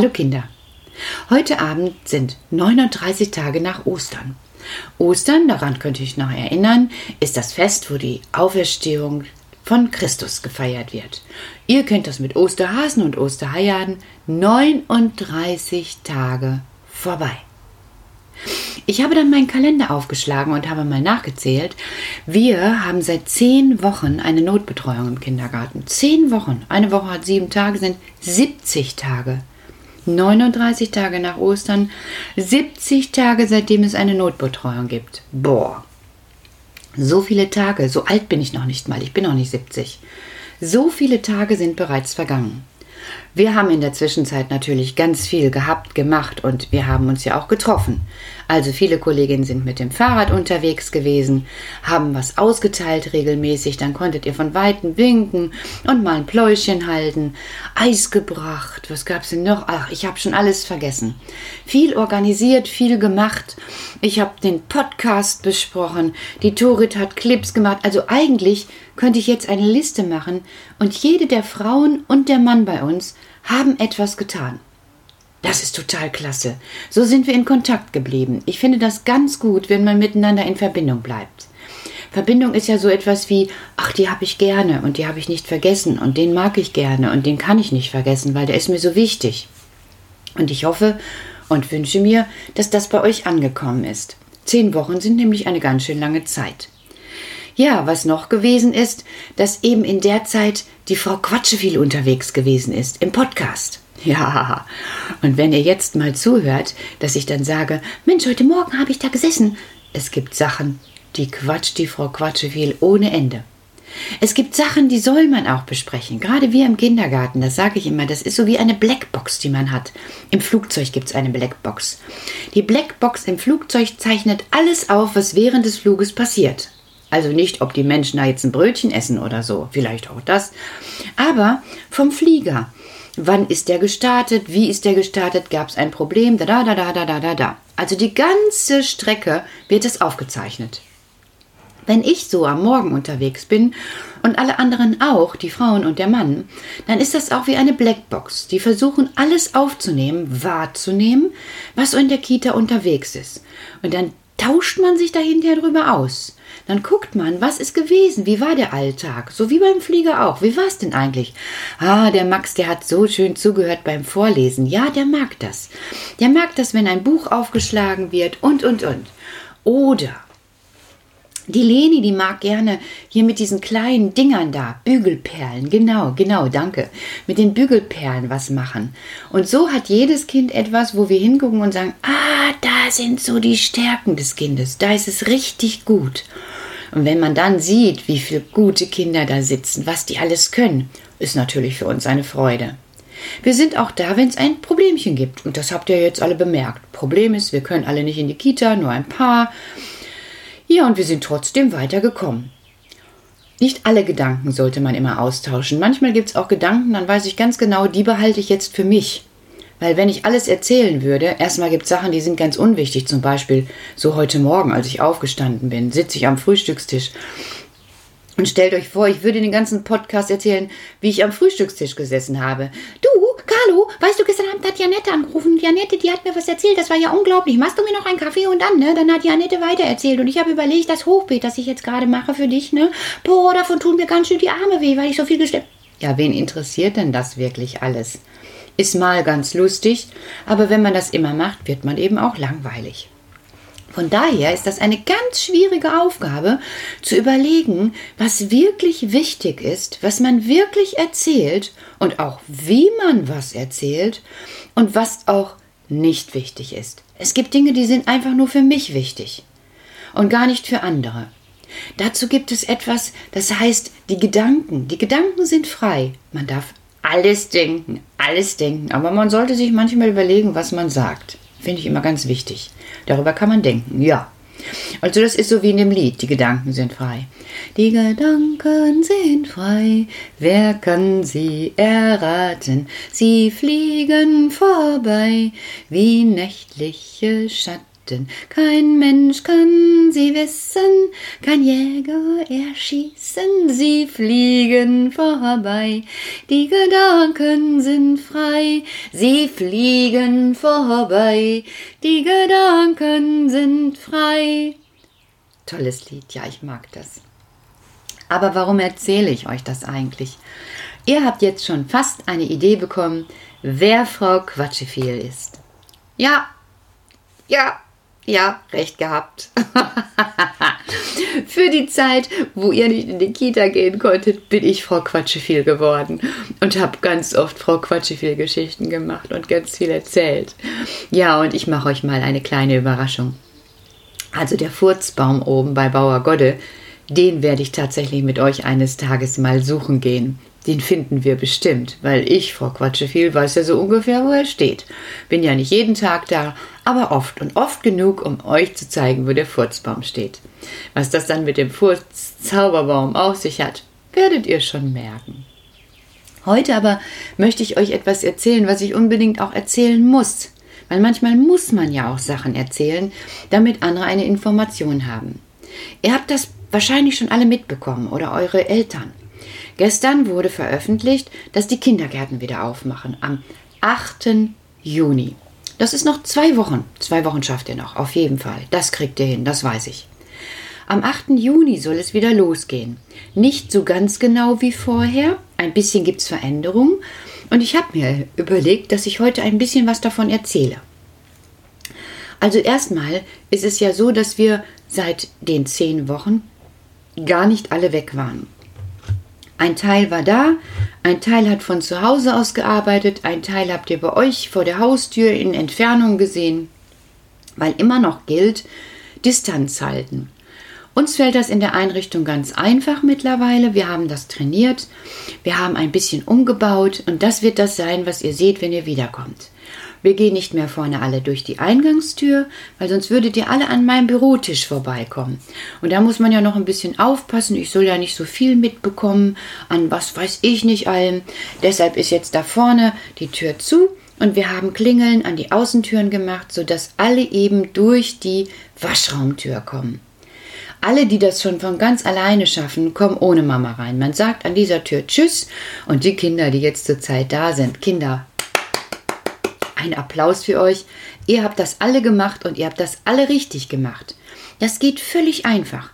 Hallo Kinder. Heute Abend sind 39 Tage nach Ostern. Ostern, daran könnte ich noch erinnern, ist das Fest, wo die Auferstehung von Christus gefeiert wird. Ihr kennt das mit Osterhasen und Osterhajaden. 39 Tage vorbei. Ich habe dann meinen Kalender aufgeschlagen und habe mal nachgezählt. Wir haben seit zehn Wochen eine Notbetreuung im Kindergarten. Zehn Wochen. Eine Woche hat sieben Tage, sind 70 Tage. 39 Tage nach Ostern, 70 Tage seitdem es eine Notbetreuung gibt. Boah. So viele Tage, so alt bin ich noch nicht mal, ich bin noch nicht 70. So viele Tage sind bereits vergangen. Wir haben in der Zwischenzeit natürlich ganz viel gehabt, gemacht und wir haben uns ja auch getroffen. Also viele Kolleginnen sind mit dem Fahrrad unterwegs gewesen, haben was ausgeteilt regelmäßig, dann konntet ihr von Weitem winken und mal ein Pläuschen halten, Eis gebracht, was gab's denn noch? Ach, ich habe schon alles vergessen. Viel organisiert, viel gemacht. Ich habe den Podcast besprochen, die Torit hat Clips gemacht. Also eigentlich könnte ich jetzt eine Liste machen und jede der Frauen und der Mann bei uns haben etwas getan. Das ist total klasse. So sind wir in Kontakt geblieben. Ich finde das ganz gut, wenn man miteinander in Verbindung bleibt. Verbindung ist ja so etwas wie, ach, die habe ich gerne und die habe ich nicht vergessen und den mag ich gerne und den kann ich nicht vergessen, weil der ist mir so wichtig. Und ich hoffe und wünsche mir, dass das bei euch angekommen ist. Zehn Wochen sind nämlich eine ganz schön lange Zeit. Ja, was noch gewesen ist, dass eben in der Zeit die Frau Quatsche viel unterwegs gewesen ist im Podcast. Ja, und wenn ihr jetzt mal zuhört, dass ich dann sage, Mensch, heute Morgen habe ich da gesessen. Es gibt Sachen, die quatscht die Frau Quatschewiel ohne Ende. Es gibt Sachen, die soll man auch besprechen. Gerade wir im Kindergarten, das sage ich immer, das ist so wie eine Blackbox, die man hat. Im Flugzeug gibt es eine Blackbox. Die Blackbox im Flugzeug zeichnet alles auf, was während des Fluges passiert. Also nicht, ob die Menschen da jetzt ein Brötchen essen oder so, vielleicht auch das, aber vom Flieger. Wann ist der gestartet? Wie ist der gestartet? Gab es ein Problem? Da, da, da, da, da, da, da, da. Also die ganze Strecke wird es aufgezeichnet. Wenn ich so am Morgen unterwegs bin und alle anderen auch, die Frauen und der Mann, dann ist das auch wie eine Blackbox. Die versuchen alles aufzunehmen, wahrzunehmen, was in der Kita unterwegs ist. Und dann tauscht man sich dahinter drüber aus. Dann guckt man, was ist gewesen, wie war der Alltag, so wie beim Flieger auch. Wie war es denn eigentlich? Ah, der Max, der hat so schön zugehört beim Vorlesen. Ja, der mag das. Der mag das, wenn ein Buch aufgeschlagen wird und, und, und. Oder die Leni, die mag gerne hier mit diesen kleinen Dingern da, Bügelperlen, genau, genau, danke, mit den Bügelperlen was machen. Und so hat jedes Kind etwas, wo wir hingucken und sagen, ah, da sind so die Stärken des Kindes, da ist es richtig gut. Und wenn man dann sieht, wie viele gute Kinder da sitzen, was die alles können, ist natürlich für uns eine Freude. Wir sind auch da, wenn es ein Problemchen gibt. Und das habt ihr jetzt alle bemerkt. Problem ist, wir können alle nicht in die Kita, nur ein paar. Ja, und wir sind trotzdem weitergekommen. Nicht alle Gedanken sollte man immer austauschen. Manchmal gibt es auch Gedanken, dann weiß ich ganz genau, die behalte ich jetzt für mich. Weil wenn ich alles erzählen würde, erstmal gibt es Sachen, die sind ganz unwichtig. Zum Beispiel so heute Morgen, als ich aufgestanden bin, sitze ich am Frühstückstisch und stellt euch vor, ich würde den ganzen Podcast erzählen, wie ich am Frühstückstisch gesessen habe. Du, Carlo, weißt du, gestern Abend hat Janette angerufen. Janette, die hat mir was erzählt. Das war ja unglaublich. Machst du mir noch einen Kaffee und dann, ne? Dann hat Janette weitererzählt. Und ich habe überlegt, das Hochbeet, das ich jetzt gerade mache für dich, ne? Boah, davon tun mir ganz schön die Arme weh, weil ich so viel gestimmt. Ja, wen interessiert denn das wirklich alles? Ist mal ganz lustig, aber wenn man das immer macht, wird man eben auch langweilig. Von daher ist das eine ganz schwierige Aufgabe, zu überlegen, was wirklich wichtig ist, was man wirklich erzählt und auch wie man was erzählt und was auch nicht wichtig ist. Es gibt Dinge, die sind einfach nur für mich wichtig und gar nicht für andere. Dazu gibt es etwas, das heißt die Gedanken. Die Gedanken sind frei. Man darf alles denken, alles denken, aber man sollte sich manchmal überlegen, was man sagt. Finde ich immer ganz wichtig. Darüber kann man denken, ja. Also das ist so wie in dem Lied, die Gedanken sind frei. Die Gedanken sind frei, wer kann sie erraten? Sie fliegen vorbei wie nächtliche Schatten. Kein Mensch kann sie wissen, kein Jäger erschießen, sie fliegen vorbei. Die Gedanken sind frei, sie fliegen vorbei. Die Gedanken sind frei. Tolles Lied, ja, ich mag das. Aber warum erzähle ich euch das eigentlich? Ihr habt jetzt schon fast eine Idee bekommen, wer Frau Quatschefiel ist. Ja, ja, ja, recht gehabt. Für die Zeit, wo ihr nicht in die Kita gehen konntet, bin ich Frau Quatscheviel geworden und habe ganz oft Frau Quatscheviel Geschichten gemacht und ganz viel erzählt. Ja, und ich mache euch mal eine kleine Überraschung. Also der Furzbaum oben bei Bauer Godde, den werde ich tatsächlich mit euch eines Tages mal suchen gehen. Den finden wir bestimmt, weil ich, Frau Quatscheviel, weiß ja so ungefähr, wo er steht. Bin ja nicht jeden Tag da, aber oft und oft genug, um euch zu zeigen, wo der Furzbaum steht. Was das dann mit dem Furz-Zauberbaum auf sich hat, werdet ihr schon merken. Heute aber möchte ich euch etwas erzählen, was ich unbedingt auch erzählen muss. Weil manchmal muss man ja auch Sachen erzählen, damit andere eine Information haben. Ihr habt das wahrscheinlich schon alle mitbekommen oder eure Eltern. Gestern wurde veröffentlicht, dass die Kindergärten wieder aufmachen. Am 8. Juni. Das ist noch zwei Wochen. Zwei Wochen schafft ihr noch, auf jeden Fall. Das kriegt ihr hin, das weiß ich. Am 8. Juni soll es wieder losgehen. Nicht so ganz genau wie vorher. Ein bisschen gibt es Veränderungen. Und ich habe mir überlegt, dass ich heute ein bisschen was davon erzähle. Also erstmal ist es ja so, dass wir seit den zehn Wochen gar nicht alle weg waren. Ein Teil war da, ein Teil hat von zu Hause aus gearbeitet, ein Teil habt ihr bei euch vor der Haustür in Entfernung gesehen, weil immer noch gilt, Distanz halten. Uns fällt das in der Einrichtung ganz einfach mittlerweile. Wir haben das trainiert, wir haben ein bisschen umgebaut und das wird das sein, was ihr seht, wenn ihr wiederkommt. Wir gehen nicht mehr vorne alle durch die Eingangstür, weil sonst würdet ihr alle an meinem Bürotisch vorbeikommen. Und da muss man ja noch ein bisschen aufpassen. Ich soll ja nicht so viel mitbekommen an was weiß ich nicht allem. Deshalb ist jetzt da vorne die Tür zu und wir haben Klingeln an die Außentüren gemacht, sodass alle eben durch die Waschraumtür kommen. Alle, die das schon von ganz alleine schaffen, kommen ohne Mama rein. Man sagt an dieser Tür Tschüss und die Kinder, die jetzt zur Zeit da sind, Kinder, ein Applaus für euch. Ihr habt das alle gemacht und ihr habt das alle richtig gemacht. Das geht völlig einfach.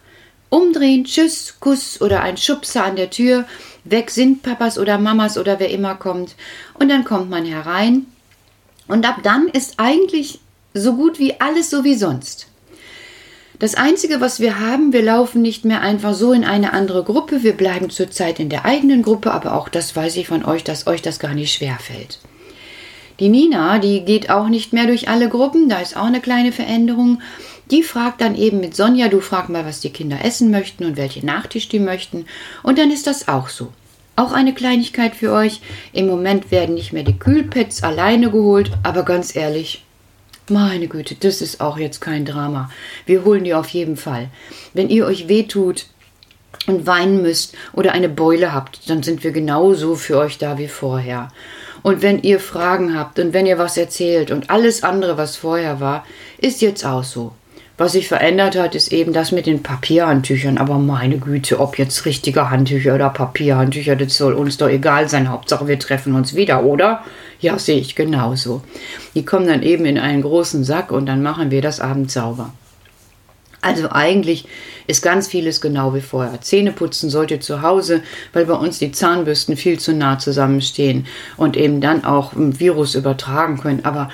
Umdrehen, Tschüss, Kuss oder ein Schubser an der Tür. Weg sind Papas oder Mamas oder wer immer kommt. Und dann kommt man herein. Und ab dann ist eigentlich so gut wie alles so wie sonst. Das Einzige, was wir haben, wir laufen nicht mehr einfach so in eine andere Gruppe. Wir bleiben zurzeit in der eigenen Gruppe, aber auch das weiß ich von euch, dass euch das gar nicht schwer fällt. Die Nina, die geht auch nicht mehr durch alle Gruppen, da ist auch eine kleine Veränderung. Die fragt dann eben mit Sonja, du frag mal, was die Kinder essen möchten und welche Nachtisch die möchten. Und dann ist das auch so. Auch eine Kleinigkeit für euch. Im Moment werden nicht mehr die Kühlpads alleine geholt, aber ganz ehrlich, meine Güte, das ist auch jetzt kein Drama. Wir holen die auf jeden Fall. Wenn ihr euch wehtut und weinen müsst oder eine Beule habt, dann sind wir genauso für euch da wie vorher. Und wenn ihr Fragen habt und wenn ihr was erzählt und alles andere, was vorher war, ist jetzt auch so. Was sich verändert hat, ist eben das mit den Papierhandtüchern. Aber meine Güte, ob jetzt richtige Handtücher oder Papierhandtücher, das soll uns doch egal sein. Hauptsache, wir treffen uns wieder, oder? Ja, sehe ich genauso. Die kommen dann eben in einen großen Sack und dann machen wir das Abend sauber. Also eigentlich ist ganz vieles genau wie vorher. Zähneputzen sollte zu Hause, weil bei uns die Zahnbürsten viel zu nah zusammenstehen und eben dann auch ein Virus übertragen können. Aber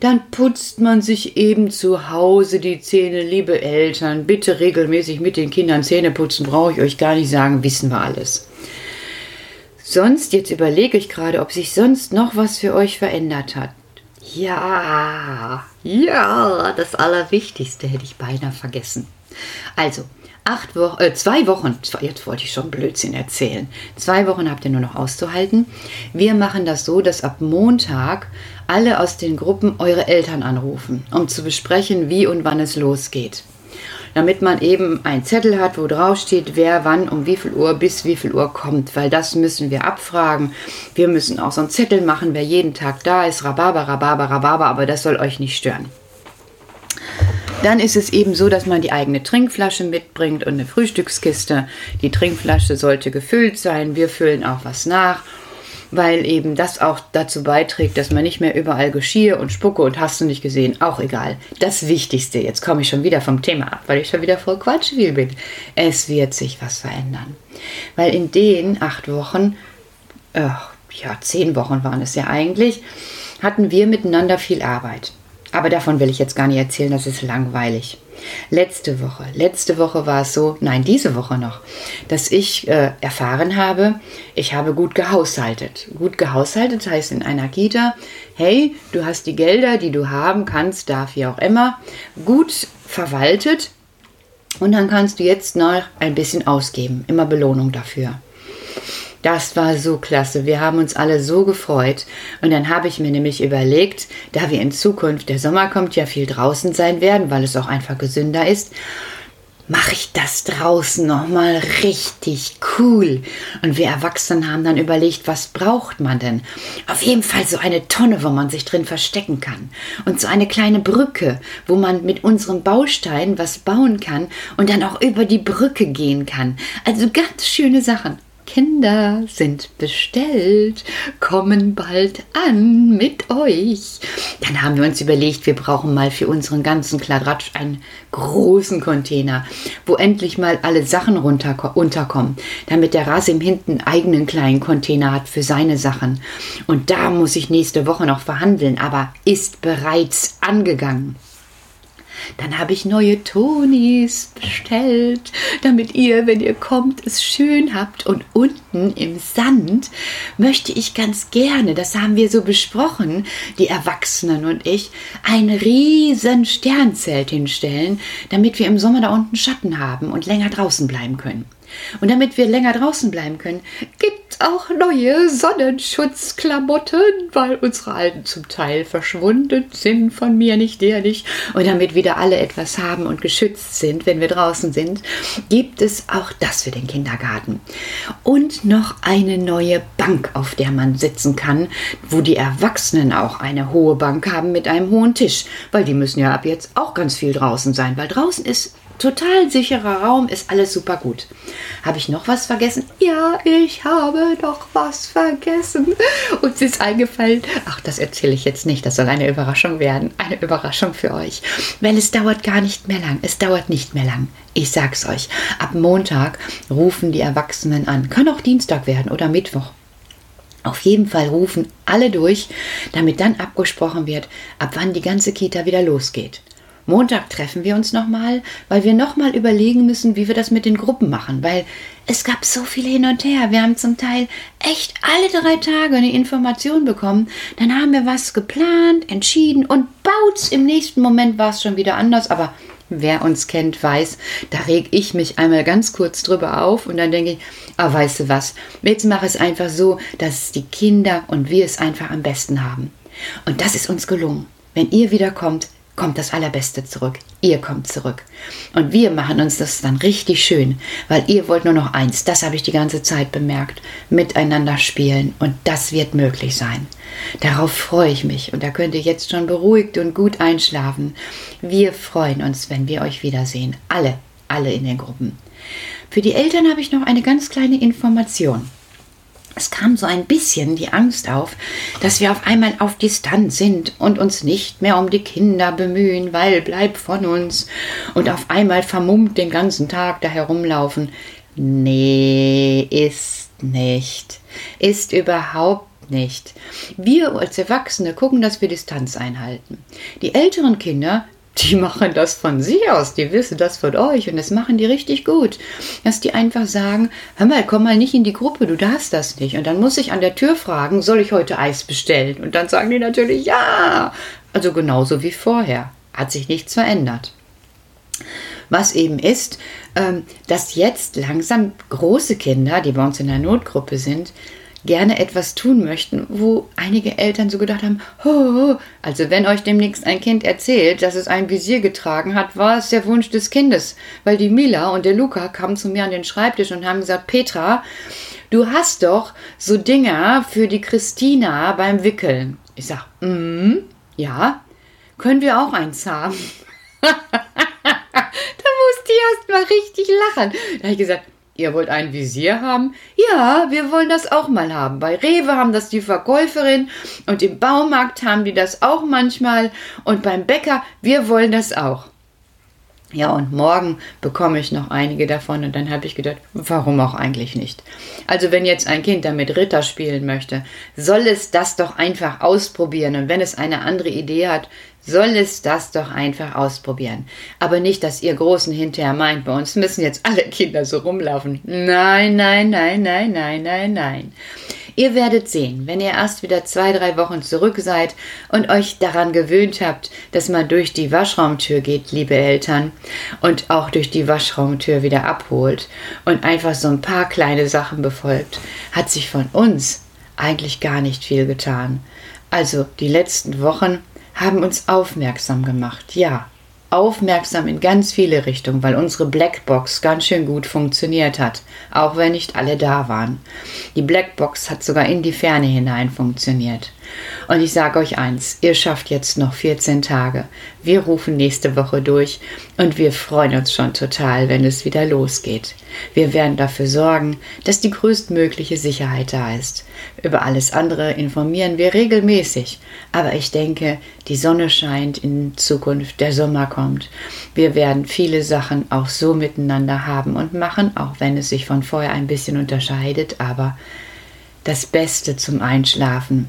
dann putzt man sich eben zu Hause die Zähne, liebe Eltern. Bitte regelmäßig mit den Kindern Zähne putzen, brauche ich euch gar nicht sagen, wissen wir alles. Sonst, jetzt überlege ich gerade, ob sich sonst noch was für euch verändert hat. Ja, ja, das Allerwichtigste hätte ich beinahe vergessen. Also, acht Wochen, äh, zwei Wochen, jetzt wollte ich schon Blödsinn erzählen. Zwei Wochen habt ihr nur noch auszuhalten. Wir machen das so, dass ab Montag alle aus den Gruppen eure Eltern anrufen, um zu besprechen, wie und wann es losgeht damit man eben einen Zettel hat, wo drauf steht, wer wann um wie viel Uhr bis wie viel Uhr kommt, weil das müssen wir abfragen. Wir müssen auch so einen Zettel machen, wer jeden Tag da ist, Rhabarber, Rhabarber, Rhabarber, aber das soll euch nicht stören. Dann ist es eben so, dass man die eigene Trinkflasche mitbringt und eine Frühstückskiste. Die Trinkflasche sollte gefüllt sein. Wir füllen auch was nach weil eben das auch dazu beiträgt, dass man nicht mehr überall Geschirr und Spucke und hast du nicht gesehen, auch egal. Das Wichtigste, jetzt komme ich schon wieder vom Thema ab, weil ich schon wieder voll Quatsch bin. Es wird sich was verändern. Weil in den acht Wochen, äh, ja, zehn Wochen waren es ja eigentlich, hatten wir miteinander viel Arbeit. Aber davon will ich jetzt gar nicht erzählen, das ist langweilig. Letzte Woche, letzte Woche war es so, nein, diese Woche noch, dass ich äh, erfahren habe, ich habe gut gehaushaltet. Gut gehaushaltet heißt in einer Kita, hey, du hast die Gelder, die du haben kannst, darf wie auch immer, gut verwaltet und dann kannst du jetzt noch ein bisschen ausgeben. Immer Belohnung dafür. Das war so klasse. Wir haben uns alle so gefreut. Und dann habe ich mir nämlich überlegt, da wir in Zukunft, der Sommer kommt, ja viel draußen sein werden, weil es auch einfach gesünder ist, mache ich das draußen nochmal richtig cool. Und wir Erwachsenen haben dann überlegt, was braucht man denn? Auf jeden Fall so eine Tonne, wo man sich drin verstecken kann. Und so eine kleine Brücke, wo man mit unseren Bausteinen was bauen kann und dann auch über die Brücke gehen kann. Also ganz schöne Sachen. Kinder sind bestellt, kommen bald an mit euch. Dann haben wir uns überlegt, wir brauchen mal für unseren ganzen Kladratsch einen großen Container, wo endlich mal alle Sachen runter, unterkommen, damit der Rasim hinten einen eigenen kleinen Container hat für seine Sachen. Und da muss ich nächste Woche noch verhandeln, aber ist bereits angegangen. Dann habe ich neue Tonis bestellt, damit ihr, wenn ihr kommt, es schön habt. Und unten im Sand möchte ich ganz gerne, das haben wir so besprochen, die Erwachsenen und ich, ein riesen Sternzelt hinstellen, damit wir im Sommer da unten Schatten haben und länger draußen bleiben können. Und damit wir länger draußen bleiben können, gibt auch neue Sonnenschutzklamotten, weil unsere alten zum Teil verschwunden sind, von mir nicht, der nicht. Und damit wieder alle etwas haben und geschützt sind, wenn wir draußen sind, gibt es auch das für den Kindergarten. Und noch eine neue Bank, auf der man sitzen kann, wo die Erwachsenen auch eine hohe Bank haben mit einem hohen Tisch, weil die müssen ja ab jetzt auch ganz viel draußen sein, weil draußen ist total sicherer Raum, ist alles super gut. Habe ich noch was vergessen? Ja, ich habe noch was vergessen. Uns ist eingefallen, ach, das erzähle ich jetzt nicht, das soll eine Überraschung werden. Eine Überraschung für euch. Weil es dauert gar nicht mehr lang. Es dauert nicht mehr lang. Ich sag's euch. Ab Montag rufen die Erwachsenen an. Kann auch Dienstag werden oder Mittwoch. Auf jeden Fall rufen alle durch, damit dann abgesprochen wird, ab wann die ganze Kita wieder losgeht. Montag treffen wir uns nochmal, weil wir nochmal überlegen müssen, wie wir das mit den Gruppen machen, weil es gab so viel hin und her. Wir haben zum Teil echt alle drei Tage eine Information bekommen. Dann haben wir was geplant, entschieden und baut's. Im nächsten Moment war es schon wieder anders, aber wer uns kennt, weiß, da reg ich mich einmal ganz kurz drüber auf und dann denke ich, ah, weißt du was, jetzt mach es einfach so, dass die Kinder und wir es einfach am besten haben. Und das ist uns gelungen. Wenn ihr wiederkommt, kommt das Allerbeste zurück. Ihr kommt zurück. Und wir machen uns das dann richtig schön, weil ihr wollt nur noch eins, das habe ich die ganze Zeit bemerkt, miteinander spielen und das wird möglich sein. Darauf freue ich mich und da könnt ihr jetzt schon beruhigt und gut einschlafen. Wir freuen uns, wenn wir euch wiedersehen. Alle, alle in den Gruppen. Für die Eltern habe ich noch eine ganz kleine Information es kam so ein bisschen die Angst auf, dass wir auf einmal auf Distanz sind und uns nicht mehr um die Kinder bemühen, weil bleib von uns und auf einmal vermummt den ganzen Tag da herumlaufen. Nee, ist nicht. Ist überhaupt nicht. Wir als Erwachsene gucken, dass wir Distanz einhalten. Die älteren Kinder, die machen das von sich aus, die wissen das von euch und das machen die richtig gut. Dass die einfach sagen, hör mal, komm mal nicht in die Gruppe, du darfst das nicht. Und dann muss ich an der Tür fragen, soll ich heute Eis bestellen? Und dann sagen die natürlich ja. Also genauso wie vorher. Hat sich nichts verändert. Was eben ist, ähm, dass jetzt langsam große Kinder, die bei uns in der Notgruppe sind, gerne etwas tun möchten, wo einige Eltern so gedacht haben, oh, also wenn euch demnächst ein Kind erzählt, dass es ein Visier getragen hat, war es der Wunsch des Kindes, weil die Mila und der Luca kamen zu mir an den Schreibtisch und haben gesagt, Petra, du hast doch so Dinger für die Christina beim Wickeln. Ich sag, mm, ja, können wir auch eins haben. die erst mal richtig lachen. Da habe ich gesagt, Ihr wollt ein Visier haben? Ja, wir wollen das auch mal haben. Bei Rewe haben das die Verkäuferin und im Baumarkt haben die das auch manchmal und beim Bäcker, wir wollen das auch. Ja, und morgen bekomme ich noch einige davon und dann habe ich gedacht, warum auch eigentlich nicht? Also wenn jetzt ein Kind damit Ritter spielen möchte, soll es das doch einfach ausprobieren und wenn es eine andere Idee hat, soll es das doch einfach ausprobieren. Aber nicht, dass ihr Großen hinterher meint, bei uns müssen jetzt alle Kinder so rumlaufen. Nein, nein, nein, nein, nein, nein, nein. Ihr werdet sehen, wenn ihr erst wieder zwei, drei Wochen zurück seid und euch daran gewöhnt habt, dass man durch die Waschraumtür geht, liebe Eltern, und auch durch die Waschraumtür wieder abholt und einfach so ein paar kleine Sachen befolgt, hat sich von uns eigentlich gar nicht viel getan. Also die letzten Wochen haben uns aufmerksam gemacht, ja, aufmerksam in ganz viele Richtungen, weil unsere Blackbox ganz schön gut funktioniert hat, auch wenn nicht alle da waren. Die Blackbox hat sogar in die Ferne hinein funktioniert. Und ich sage euch eins, ihr schafft jetzt noch 14 Tage. Wir rufen nächste Woche durch und wir freuen uns schon total, wenn es wieder losgeht. Wir werden dafür sorgen, dass die größtmögliche Sicherheit da ist. Über alles andere informieren wir regelmäßig. Aber ich denke, die Sonne scheint in Zukunft, der Sommer kommt. Wir werden viele Sachen auch so miteinander haben und machen, auch wenn es sich von vorher ein bisschen unterscheidet, aber das Beste zum Einschlafen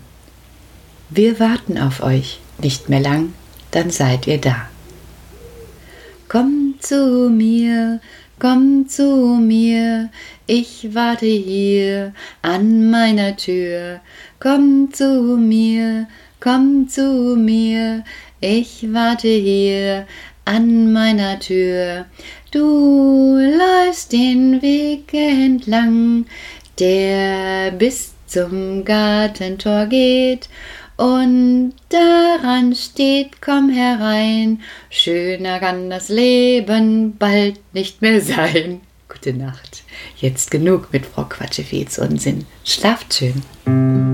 wir warten auf euch, nicht mehr lang, dann seid ihr da. Komm zu mir, komm zu mir, ich warte hier an meiner Tür. Komm zu mir, komm zu mir, ich warte hier an meiner Tür. Du läufst den Weg entlang, der bis zum Gartentor geht und daran steht, komm herein, schöner kann das Leben bald nicht mehr sein. Gute Nacht. Jetzt genug mit Frau Quatschewitz Unsinn. Schlaft schön.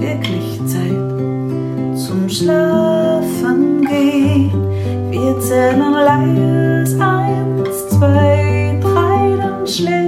Wirklich Zeit zum Schlafen gehen. Wir zählen leis eins, zwei, drei, dann schläfst